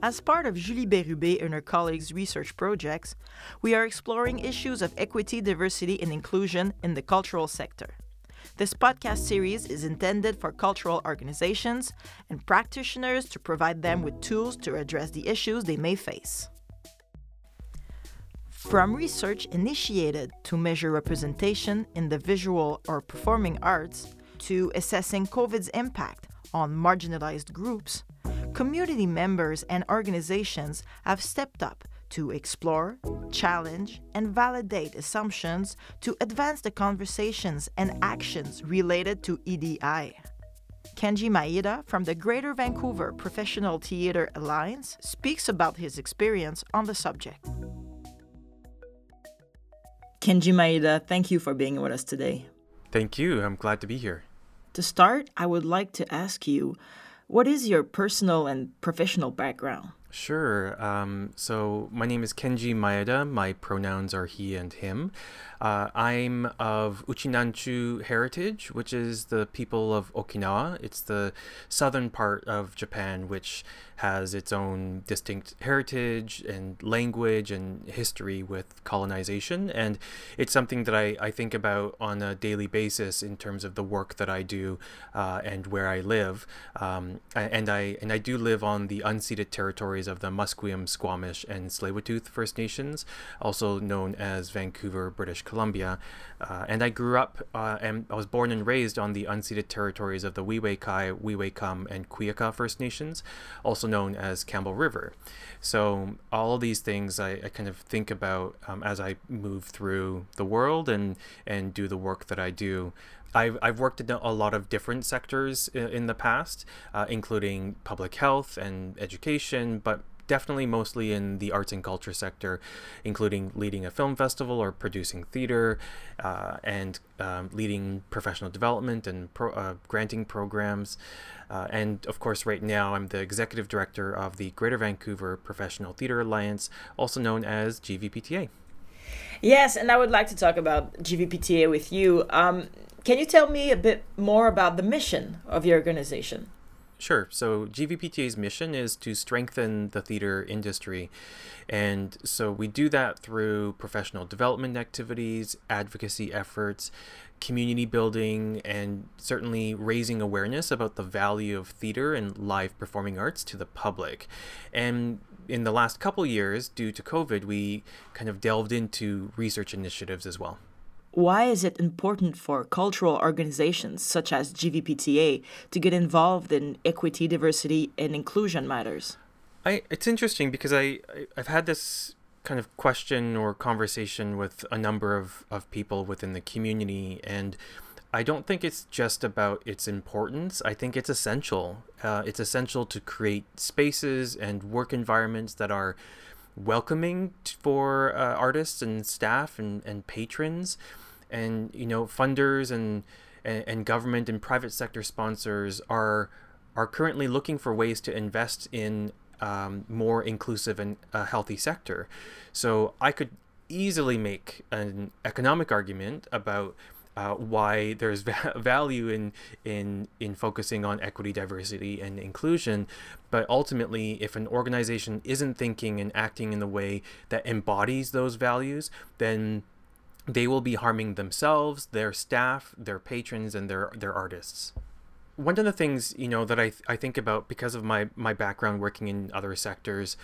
As part of Julie Bérubé and her colleagues' research projects, we are exploring issues of equity, diversity, and inclusion in the cultural sector. This podcast series is intended for cultural organizations and practitioners to provide them with tools to address the issues they may face. From research initiated to measure representation in the visual or performing arts to assessing COVID's impact on marginalized groups, community members and organizations have stepped up to explore, challenge, and validate assumptions to advance the conversations and actions related to EDI. Kenji Maeda from the Greater Vancouver Professional Theatre Alliance speaks about his experience on the subject. Kenji Maeda, thank you for being with us today. Thank you. I'm glad to be here. To start, I would like to ask you what is your personal and professional background? Sure. Um, so my name is Kenji Maeda. My pronouns are he and him. Uh, I'm of Uchinanchu heritage, which is the people of Okinawa. It's the southern part of Japan, which has its own distinct heritage and language and history with colonization. And it's something that I, I think about on a daily basis in terms of the work that I do uh, and where I live. Um, and I and I do live on the unceded territories of the Musqueam, Squamish, and Tsleil-Waututh First Nations, also known as Vancouver, British Columbia. Uh, and I grew up uh, and I was born and raised on the unceded territories of the We Wai Kai, Weewekam, and Kwiakah First Nations, also known as Campbell River. So all of these things I, I kind of think about um, as I move through the world and and do the work that I do. I've, I've worked in a lot of different sectors in, in the past, uh, including public health and education, but definitely mostly in the arts and culture sector, including leading a film festival or producing theater uh, and um, leading professional development and pro- uh, granting programs. Uh, and of course, right now, I'm the executive director of the Greater Vancouver Professional Theatre Alliance, also known as GVPTA. Yes, and I would like to talk about GVPTA with you. Um, can you tell me a bit more about the mission of your organization? Sure. So GVPTA's mission is to strengthen the theater industry. And so we do that through professional development activities, advocacy efforts, community building, and certainly raising awareness about the value of theater and live performing arts to the public. And in the last couple years, due to COVID, we kind of delved into research initiatives as well. Why is it important for cultural organizations such as GVPTA to get involved in equity, diversity, and inclusion matters? I, it's interesting because I, I I've had this kind of question or conversation with a number of, of people within the community and I don't think it's just about its importance. I think it's essential. Uh, it's essential to create spaces and work environments that are welcoming for uh, artists and staff and, and patrons and you know funders and, and, and government and private sector sponsors are are currently looking for ways to invest in um, more inclusive and a healthy sector. So I could easily make an economic argument about why there's va- value in in in focusing on equity, diversity, and inclusion. But ultimately, if an organization isn't thinking and acting in the way that embodies those values, then they will be harming themselves, their staff, their patrons, and their their artists. One of the things you know that I th- I think about because of my my background working in other sectors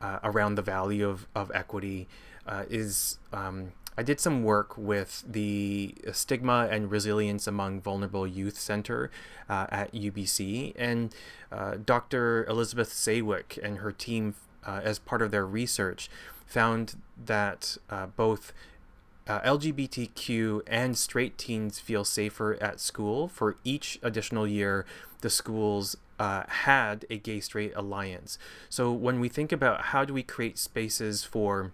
uh, around the value of of equity uh, is um, I did some work with the Stigma and Resilience Among Vulnerable Youth Center uh, at UBC, and uh, Dr. Elizabeth Saewyc and her team, uh, as part of their research, found that uh, both uh, LGBTQ and straight teens feel safer at school. For each additional year, the schools uh, had a gay straight alliance. So when we think about how do we create spaces for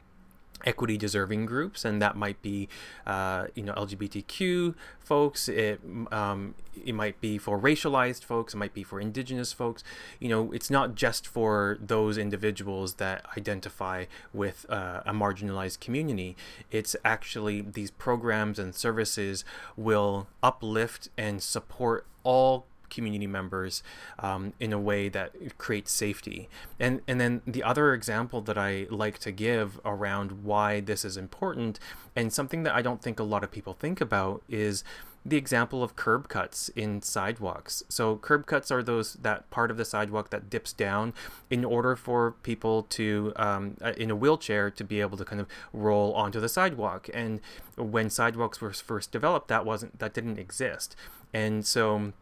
equity deserving groups and that might be uh, you know lgbtq folks it, um, it might be for racialized folks it might be for indigenous folks. You know it's not just for those individuals that identify with uh, a marginalized community. It's actually these programs and services will uplift and support all community members um, in a way that creates safety. And and then the other example that I like to give around why this is important, and something that I don't think a lot of people think about is the example of curb cuts in sidewalks. So curb cuts are those that part of the sidewalk that dips down in order for people to um, uh, in a wheelchair to be able to kind of roll onto the sidewalk. And when sidewalks were first developed, that wasn't that didn't exist. And so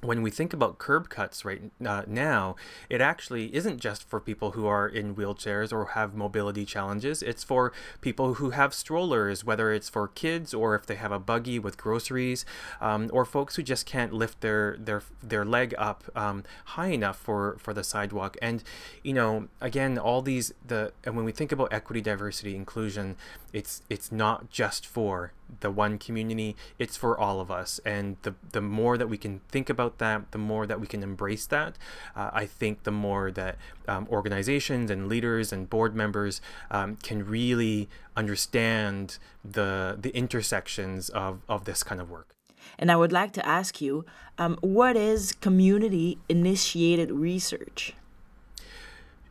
when we think about curb cuts right uh, now, it actually isn't just for people who are in wheelchairs or have mobility challenges. It's for people who have strollers, whether it's for kids or if they have a buggy with groceries, um, or folks who just can't lift their their their leg up um, high enough for for the sidewalk. And you know, again, all these the and when we think about equity, diversity, inclusion, it's it's not just for the one community it's for all of us. And the the more that we can think about that the more that we can embrace that uh, i think the more that um, organizations and leaders and board members um, can really understand the the intersections of of this kind of work. And i would like to ask you um, what is community initiated research?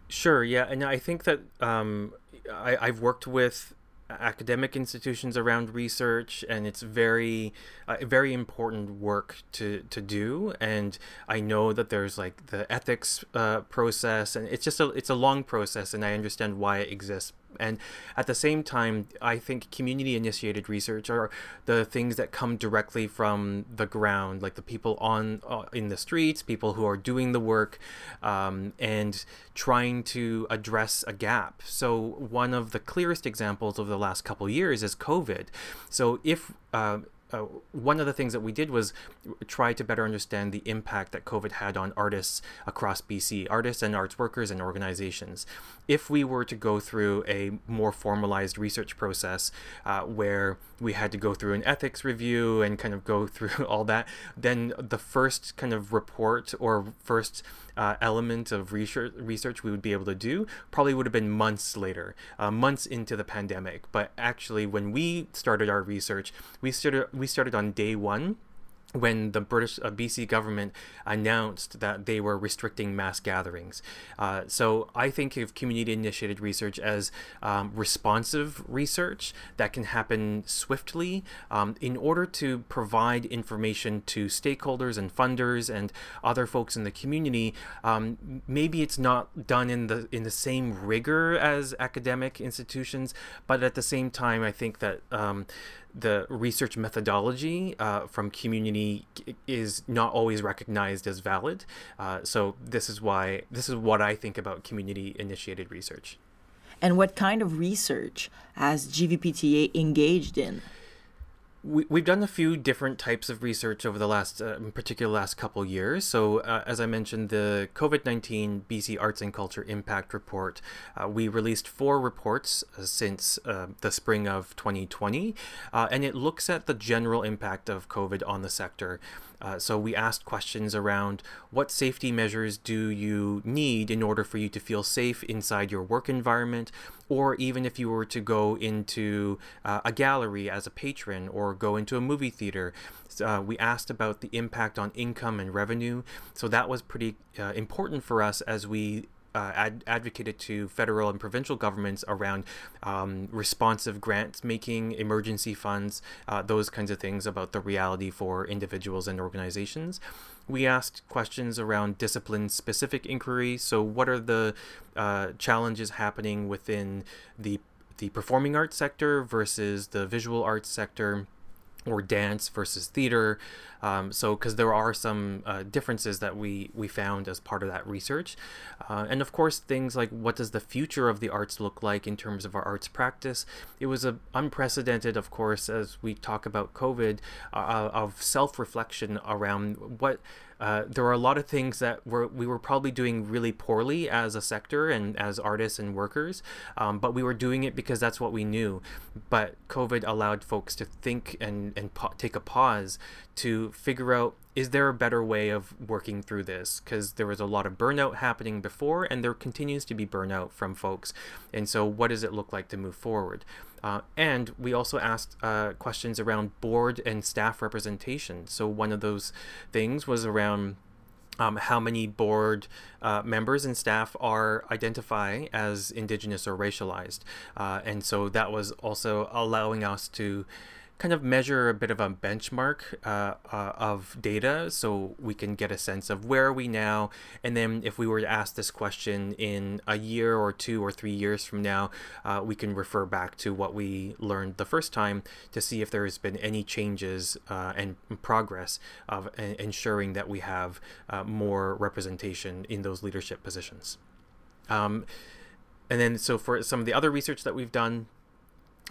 Sure yeah and i think that um, I, I've worked with academic institutions around research and it's very uh, very important work to to do. And i know that there's like the ethics uh, process and it's just a it's a long process and i understand why it exists and at the same time, I think community initiated research are the things that come directly from the ground, like the people on uh, in the streets, people who are doing the work, um, and trying to address a gap. So one of the clearest examples of the last couple years is COVID. So if uh, uh, one of the things that we did was try to better understand the impact that COVID had on artists across BC, artists and arts workers and organizations. If we were to go through a more formalized research process uh, where we had to go through an ethics review and kind of go through all that, then the first kind of report or first uh, element of research, research we would be able to do probably would have been months later, uh, months into the pandemic. But actually, when we started our research, we started we started on day one when the British uh, BC government announced that they were restricting mass gatherings. Uh, so I think of community initiated research as um, responsive research that can happen swiftly um, in order to provide information to stakeholders and funders and other folks in the community. Um, maybe it's not done in the in the same rigor as academic institutions, but at the same time, I think that um, the research methodology uh, from community is not always recognized as valid. Uh, so this is why this is what I think about community initiated research. And what kind of research has GVPTA engaged in? We, we've done a few different types of research over the last, uh, in particular, last couple years. So, uh, as I mentioned, the COVID 19 BC Arts and Culture Impact Report, uh, we released four reports uh, since uh, the spring of 2020, uh, and it looks at the general impact of COVID on the sector. So we asked questions around what safety measures do you need in order for you to feel safe inside your work environment, or even if you were to go into uh, a gallery as a patron or go into a movie theater. Uh, we asked about the impact on income and revenue. So that was pretty uh, important for us as we uh, ad- advocated to federal and provincial governments around um, responsive grants making, emergency funds, uh, those kinds of things about the reality for individuals and organizations. We asked questions around discipline specific inquiry. So, what are the uh, challenges happening within the the performing arts sector versus the visual arts sector? Or dance versus theater. Um, so, because there are some uh, differences that we we found as part of that research, uh, and of course things like what does the future of the arts look like in terms of our arts practice. It was a unprecedented, of course, as we talk about COVID, uh, of self reflection around what uh, there are a lot of things that were, we were probably doing really poorly as a sector and as artists and workers, um, but we were doing it because that's what we knew. But COVID allowed folks to think and, and take a pause to figure out is there a better way of working through this? Because there was a lot of burnout happening before, and there continues to be burnout from folks. And so, what does it look like to move forward? Uh, and we also asked uh, questions around board and staff representation. So, one of those things was around um, how many board uh, members and staff are identify as indigenous or racialized uh, and so that was also allowing us to kind of measure a bit of a benchmark uh, uh, of data so we can get a sense of where are we now. And then if we were to ask this question in a year or two or three years from now uh, we can refer back to what we learned the first time to see if there's been any changes uh, and progress of ensuring that we have uh, more representation in those leadership positions. Um, and then so for some of the other research that we've done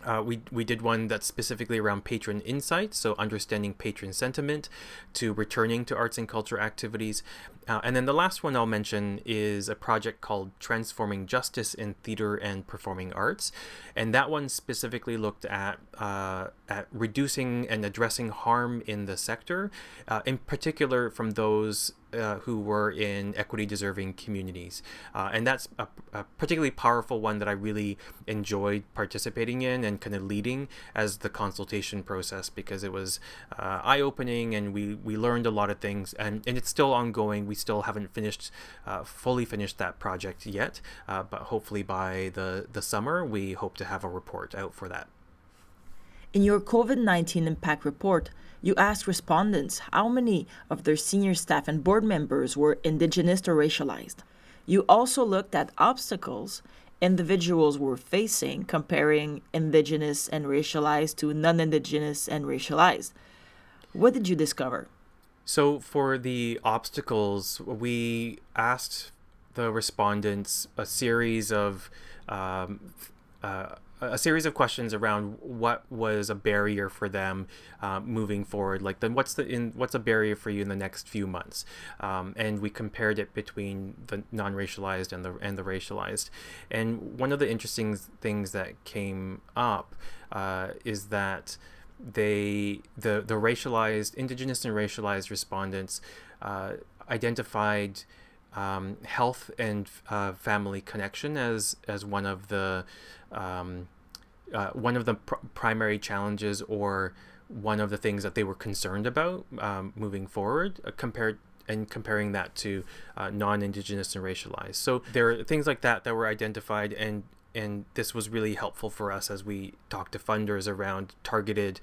uh, we, we did one that's specifically around patron insights, so understanding patron sentiment to returning to arts and culture activities. Uh, and then the last one I'll mention is a project called Transforming Justice in Theater and Performing Arts. And that one specifically looked at, uh, at reducing and addressing harm in the sector, uh, in particular from those uh, who were in equity deserving communities. Uh, and that's a, a, particularly powerful one that I really enjoyed participating in and kind of leading as the consultation process because it was uh, eye opening and we, we learned a lot of things. And, and it's still ongoing. We still haven't finished, uh, fully finished that project yet, uh, but hopefully by the, the summer, we hope to have a report out for that. In your COVID 19 impact report, you asked respondents how many of their senior staff and board members were Indigenous or racialized. You also looked at obstacles individuals were facing, comparing Indigenous and racialized to non Indigenous and racialized. What did you discover? So, for the obstacles, we asked the respondents a series of um, uh, a series of questions around what was a barrier for them uh, moving forward like then what's the in what's a barrier for you in the next few months? Um, and we compared it between the non-racialized and the and the racialized. And one of the interesting things that came up uh, is that they the the racialized indigenous and racialized respondents uh, identified um, health and uh, family connection as as one of the um, uh, one of the pr- primary challenges or one of the things that they were concerned about um, moving forward uh, compared and comparing that to uh, non-indigenous and racialized. So there are things like that that were identified and and this was really helpful for us as we talked to funders around targeted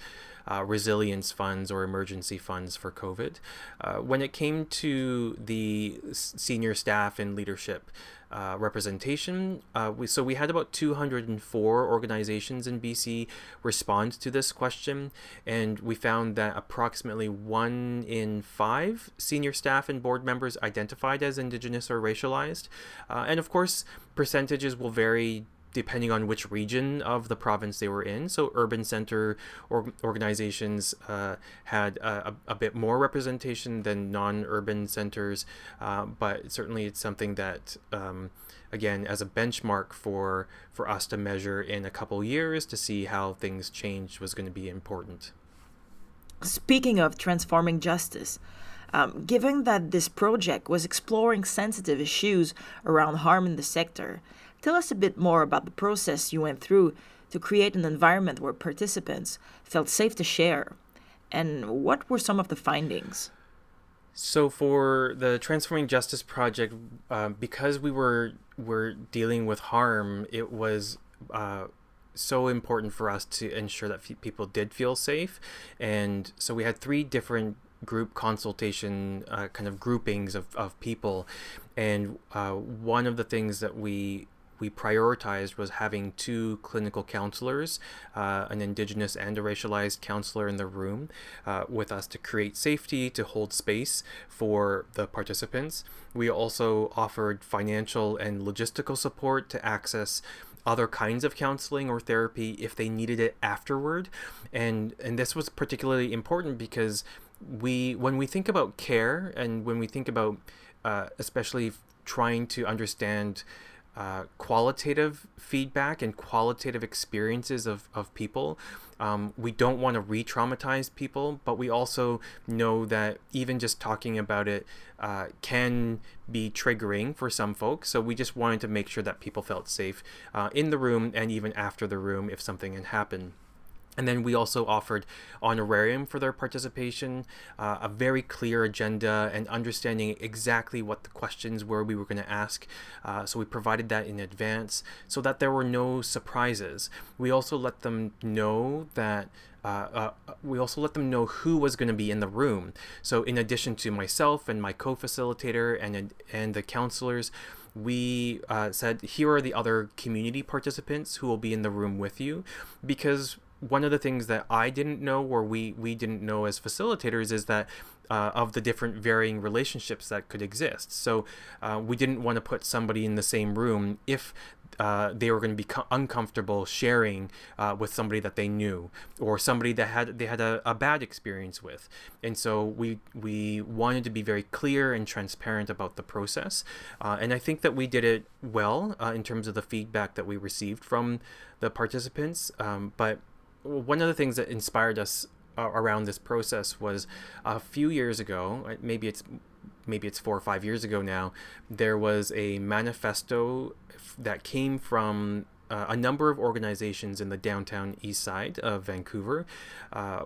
uh, resilience funds or emergency funds for COVID. Uh, when it came to the senior staff and leadership uh, representation, uh, we, so we had about 204 organizations in BC respond to this question, and we found that approximately one in five senior staff and board members identified as Indigenous or racialized. Uh, and of course, percentages will vary depending on which region of the province they were in. So urban center or organizations uh, had a, a, bit more representation than non-urban centers, uh, but certainly it's something that. Um, again, as a benchmark for for us to measure in a couple years to see how things changed was going to be important. Speaking of transforming justice, um, given that this project was exploring sensitive issues around harm in the sector, Tell us a bit more about the process you went through to create an environment where participants felt safe to share. And what were some of the findings? So for the Transforming Justice project, uh, because we were were dealing with harm, it was uh, so important for us to ensure that f- people did feel safe, and so we had three different group consultation uh, kind of groupings of, of people, and uh, one of the things that we we prioritized was having two clinical counselors, uh, an Indigenous and a racialized counselor in the room uh, with us to create safety, to hold space for the participants. We also offered financial and logistical support to access other kinds of counseling or therapy if they needed it afterward and and this was particularly important because we when we think about care and when we think about uh, especially trying to understand uh, qualitative feedback and qualitative experiences of, of people. Um, we don't want to re traumatize people, but we also know that even just talking about it uh, can be triggering for some folks. So we just wanted to make sure that people felt safe uh, in the room and even after the room if something had happened. And then we also offered honorarium for their participation, uh, a very clear agenda, and understanding exactly what the questions were we were going to ask. Uh, so we provided that in advance so that there were no surprises. We also let them know that. Uh, uh we also let them know who was going to be in the room. So, in addition to myself and my co-facilitator and and the counselors, we uh, said here are the other community participants who will be in the room with you because one of the things that I didn't know, or we we didn't know as facilitators, is that uh, of the different varying relationships that could exist. So uh, we didn't want to put somebody in the same room if uh, they were going to be co- uncomfortable sharing uh, with somebody that they knew or somebody that had they had a, a, bad experience with and so we we wanted to be very clear and transparent about the process uh, and I think that we did it well uh, in terms of the feedback that we received from the participants um, but one of the things that inspired us uh, around this process was a few years ago, uh, maybe it's maybe it's four or five years ago now, there was a manifesto that came from uh, a number of organizations in the downtown east side of Vancouver, uh,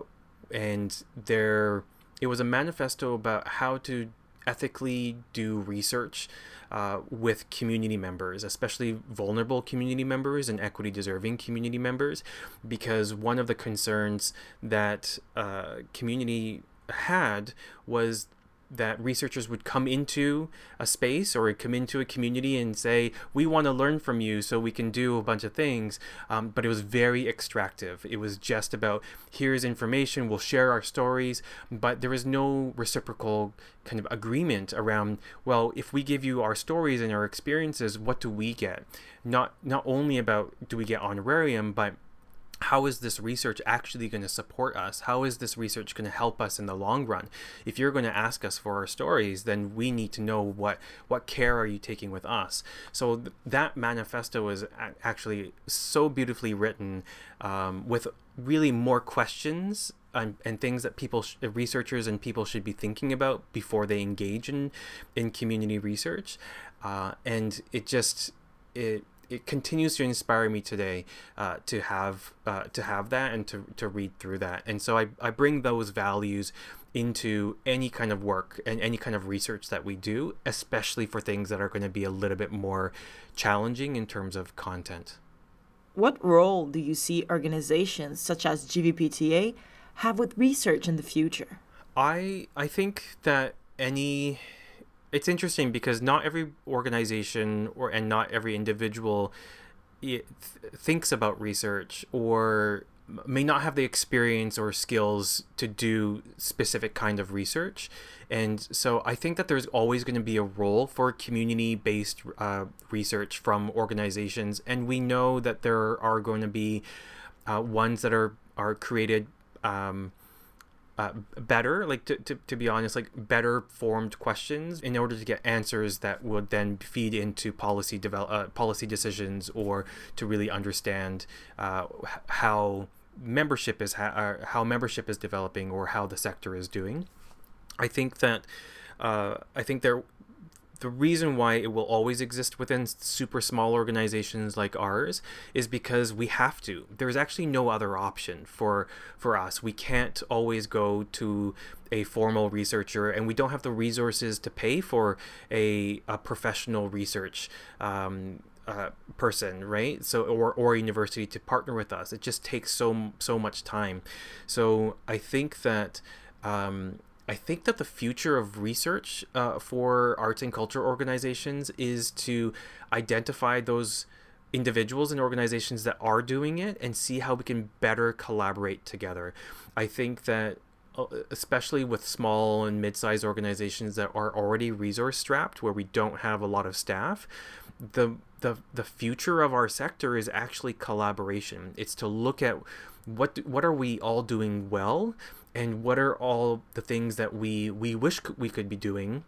and there it was a manifesto about how to ethically do research uh, with community members, especially vulnerable community members and equity deserving community members, because one of the concerns that uh, community had was that researchers would come into a space or come into a community and say, We want to learn from you so we can do a bunch of things. Um, but it was very extractive. It was just about, Here's information, we'll share our stories. But there was no reciprocal kind of agreement around, Well, if we give you our stories and our experiences, what do we get? Not, not only about do we get honorarium, but how is this research actually going to support us? How is this research going to help us in the long run? If you're going to ask us for our stories, then we need to know what what care are you taking with us. So th- that manifesto is a- actually so beautifully written, um, with really more questions and, and things that people, sh- researchers and people should be thinking about before they engage in in community research, uh, and it just it it continues to inspire me today uh, to have uh, to have that and to, to read through that. And so I, I bring those values into any kind of work and any kind of research that we do especially for things that are going to be a little bit more challenging in terms of content. What role do you see organizations such as gvpta have with research in the future? I i think that any it's interesting because not every organization or and not every individual th- thinks about research or may not have the experience or skills to do specific kind of research. And so i think that there's always going to be a role for community based uh, research from organizations. And we know that there are going to be uh, ones that are are created um, uh, better like to, to, to be honest like better formed questions in order to get answers that would then feed into policy develop uh, policy decisions or to really understand uh, how membership is ha- uh, how membership is developing or how the sector is doing. I think that uh, i think there the reason why it will always exist within super small organizations like ours is because we have to there's actually no other option for for us we can't always go to a formal researcher and we don't have the resources to pay for a, a professional research um, uh, person, right? So or or university to partner with us. It just takes so so much time. So I think that um, I think that the future of research uh, for arts and culture organizations is to identify those individuals and organizations that are doing it and see how we can better collaborate together. I think that uh, especially with small and mid-sized organizations that are already resource strapped where we don't have a lot of staff the the the future of our sector is actually collaboration it's to look at what what are we all doing well and what are all the things that we we wish we could be doing?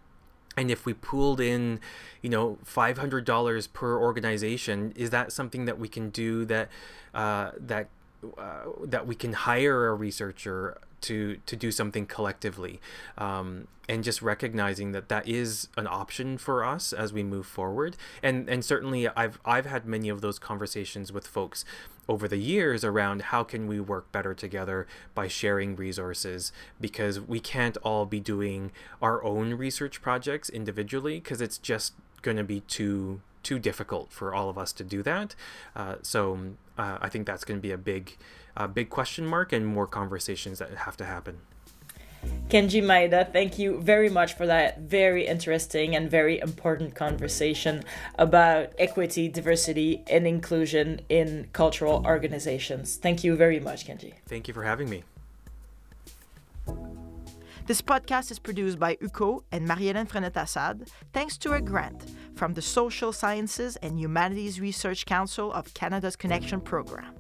And if we pooled in you know $500 per organization is that something that we can do that uh, that uh, that we can hire a researcher to to do something collectively um, and just recognizing that that is an option for us as we move forward. And and certainly I've I've had many of those conversations with folks over the years around how can we work better together by sharing resources because we can't all be doing our own research projects individually because it's just going to be too too difficult for all of us to do that. Uh, so uh, I think that's going to be a big, uh, big question mark and more conversations that have to happen. Kenji Maeda, thank you very much for that very interesting and very important conversation about equity, diversity, and inclusion in cultural organizations. Thank you very much, Kenji. Thank you for having me. This podcast is produced by UCO and Marie-Hélène Frenette-Assad, thanks to a grant from the Social Sciences and Humanities Research Council of Canada's Connection Program.